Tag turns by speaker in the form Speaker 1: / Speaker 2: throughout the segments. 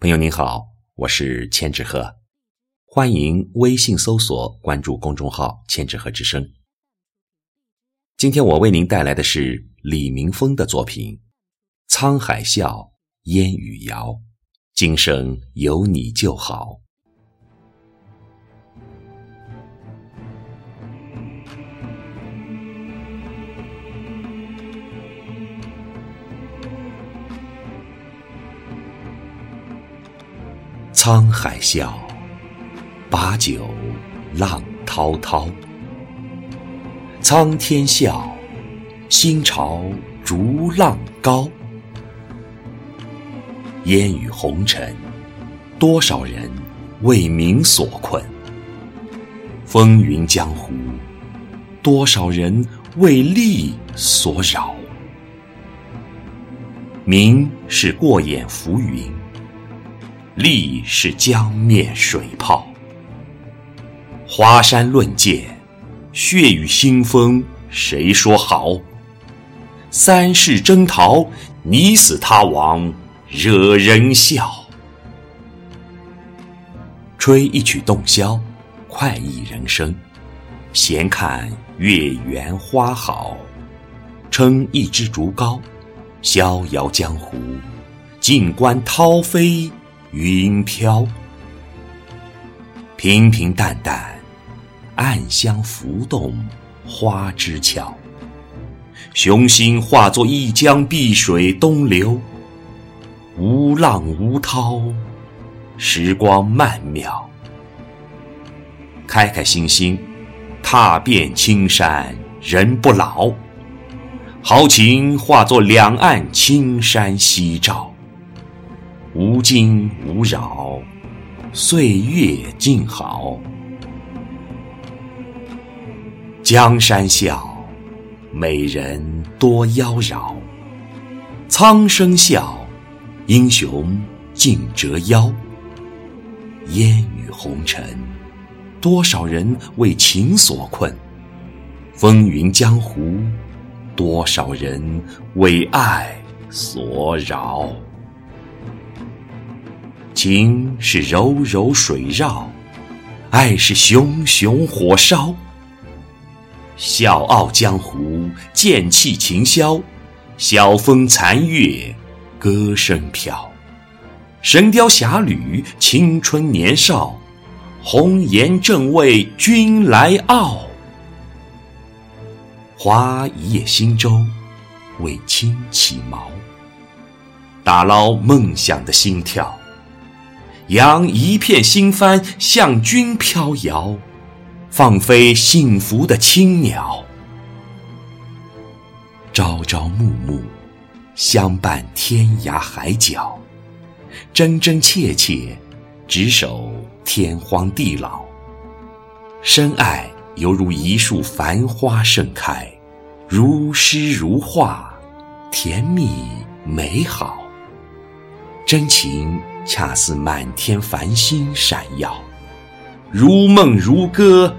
Speaker 1: 朋友您好，我是千纸鹤，欢迎微信搜索关注公众号“千纸鹤之声”。今天我为您带来的是李明峰的作品《沧海笑，烟雨遥，今生有你就好》。沧海笑，把酒浪滔滔。苍天笑，心潮逐浪高。烟雨红尘，多少人为名所困；风云江湖，多少人为利所扰。名是过眼浮云。力是江面水泡，华山论剑，血雨腥风，谁说好？三世征讨，你死他亡，惹人笑。吹一曲洞箫，快意人生；闲看月圆花好，撑一支竹篙，逍遥江湖，静观涛飞。云飘，平平淡淡，暗香浮动，花枝俏。雄心化作一江碧水东流，无浪无涛，时光曼妙。开开心心，踏遍青山人不老，豪情化作两岸青山夕照。无惊无扰，岁月静好。江山笑，美人多妖娆；苍生笑，英雄尽折腰。烟雨红尘，多少人为情所困；风云江湖，多少人为爱所扰。情是柔柔水绕，爱是熊熊火烧。笑傲江湖，剑气琴箫，晓风残月，歌声飘。神雕侠侣，青春年少，红颜正为君来傲。划一叶轻舟，为卿起锚，打捞梦想的心跳。扬一片心帆向君飘摇，放飞幸福的青鸟。朝朝暮暮，相伴天涯海角，真真切切，执手天荒地老。深爱犹如一束繁花盛开，如诗如画，甜蜜美好。真情。恰似满天繁星闪耀，如梦如歌，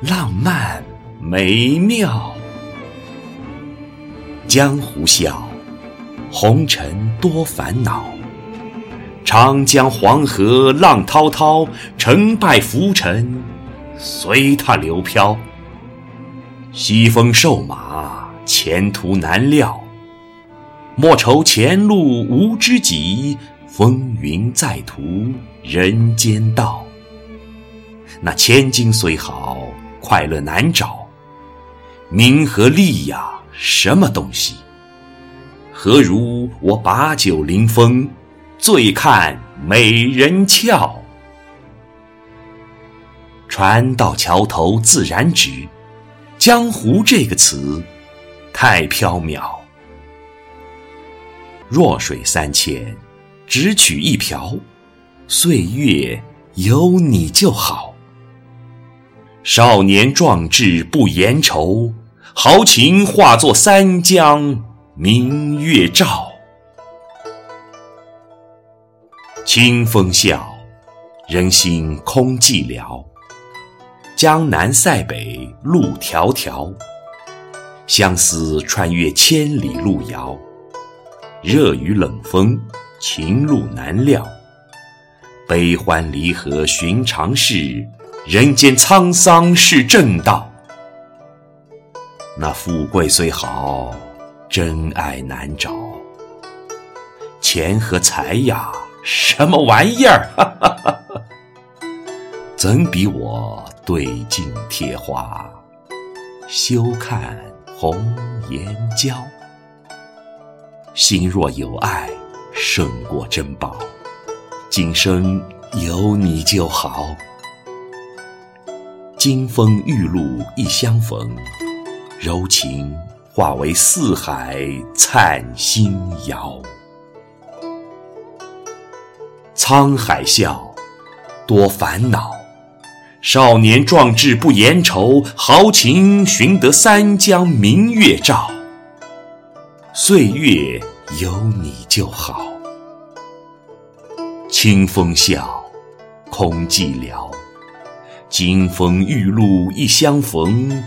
Speaker 1: 浪漫美妙。江湖笑，红尘多烦恼。长江黄河浪滔滔，成败浮沉，随它流飘。西风瘦马，前途难料。莫愁前路无知己。风云在途，人间道。那千金虽好，快乐难找。名和利呀，什么东西？何如我把酒临风，醉看美人俏。船到桥头自然直，江湖这个词太缥缈。弱水三千。只取一瓢，岁月有你就好。少年壮志不言愁，豪情化作三江明月照。清风笑，人心空寂寥。江南塞北路迢迢，相思穿越千里路遥。热雨冷风。情路难料，悲欢离合寻常事，人间沧桑是正道。那富贵虽好，真爱难找。钱和财呀，什么玩意儿？怎比我对镜贴花，休看红颜娇？心若有爱，胜过珍宝。今生有你就好。金风玉露一相逢，柔情化为四海灿星摇。沧海笑，多烦恼。少年壮志不言愁，豪情寻得三江明月照。岁月有你就好。清风笑，空寂寥。金风玉露一相逢，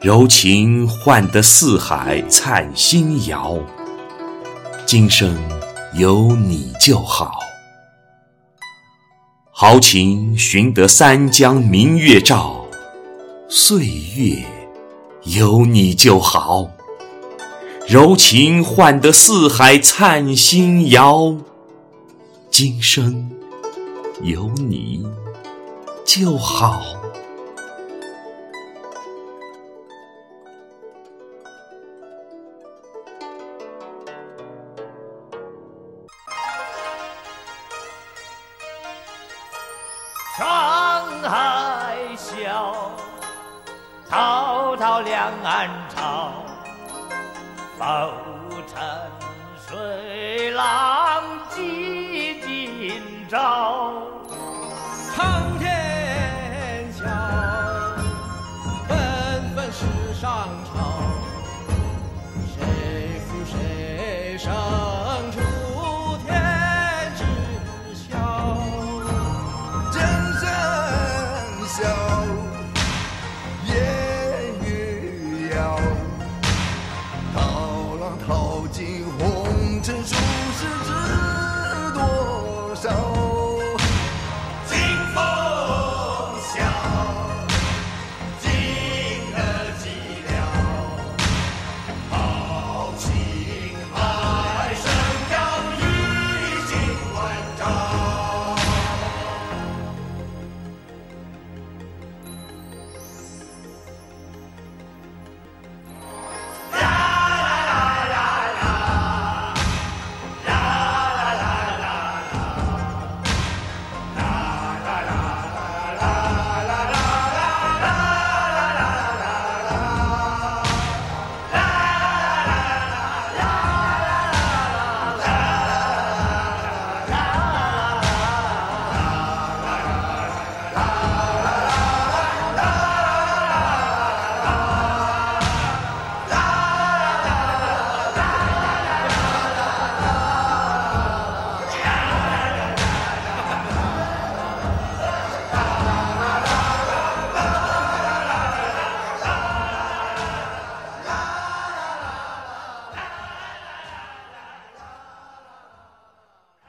Speaker 1: 柔情换得四海灿星摇。今生有你就好。豪情寻得三江明月照，岁月有你就好。柔情换得四海灿星摇，今生有你就好。
Speaker 2: 沧海笑，滔滔两岸潮。浮沉水浪几今朝。
Speaker 3: 苍天笑，纷纷世上潮。